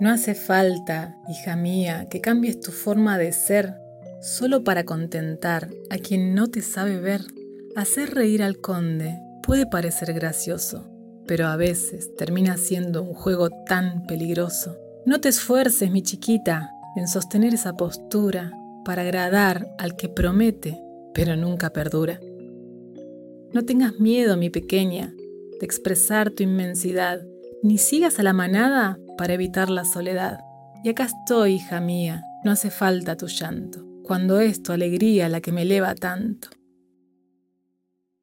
No hace falta, hija mía, que cambies tu forma de ser solo para contentar a quien no te sabe ver. Hacer reír al conde puede parecer gracioso, pero a veces termina siendo un juego tan peligroso. No te esfuerces, mi chiquita, en sostener esa postura para agradar al que promete, pero nunca perdura. No tengas miedo, mi pequeña, de expresar tu inmensidad, ni sigas a la manada para evitar la soledad. Y acá estoy, hija mía, no hace falta tu llanto cuando es tu alegría la que me eleva tanto.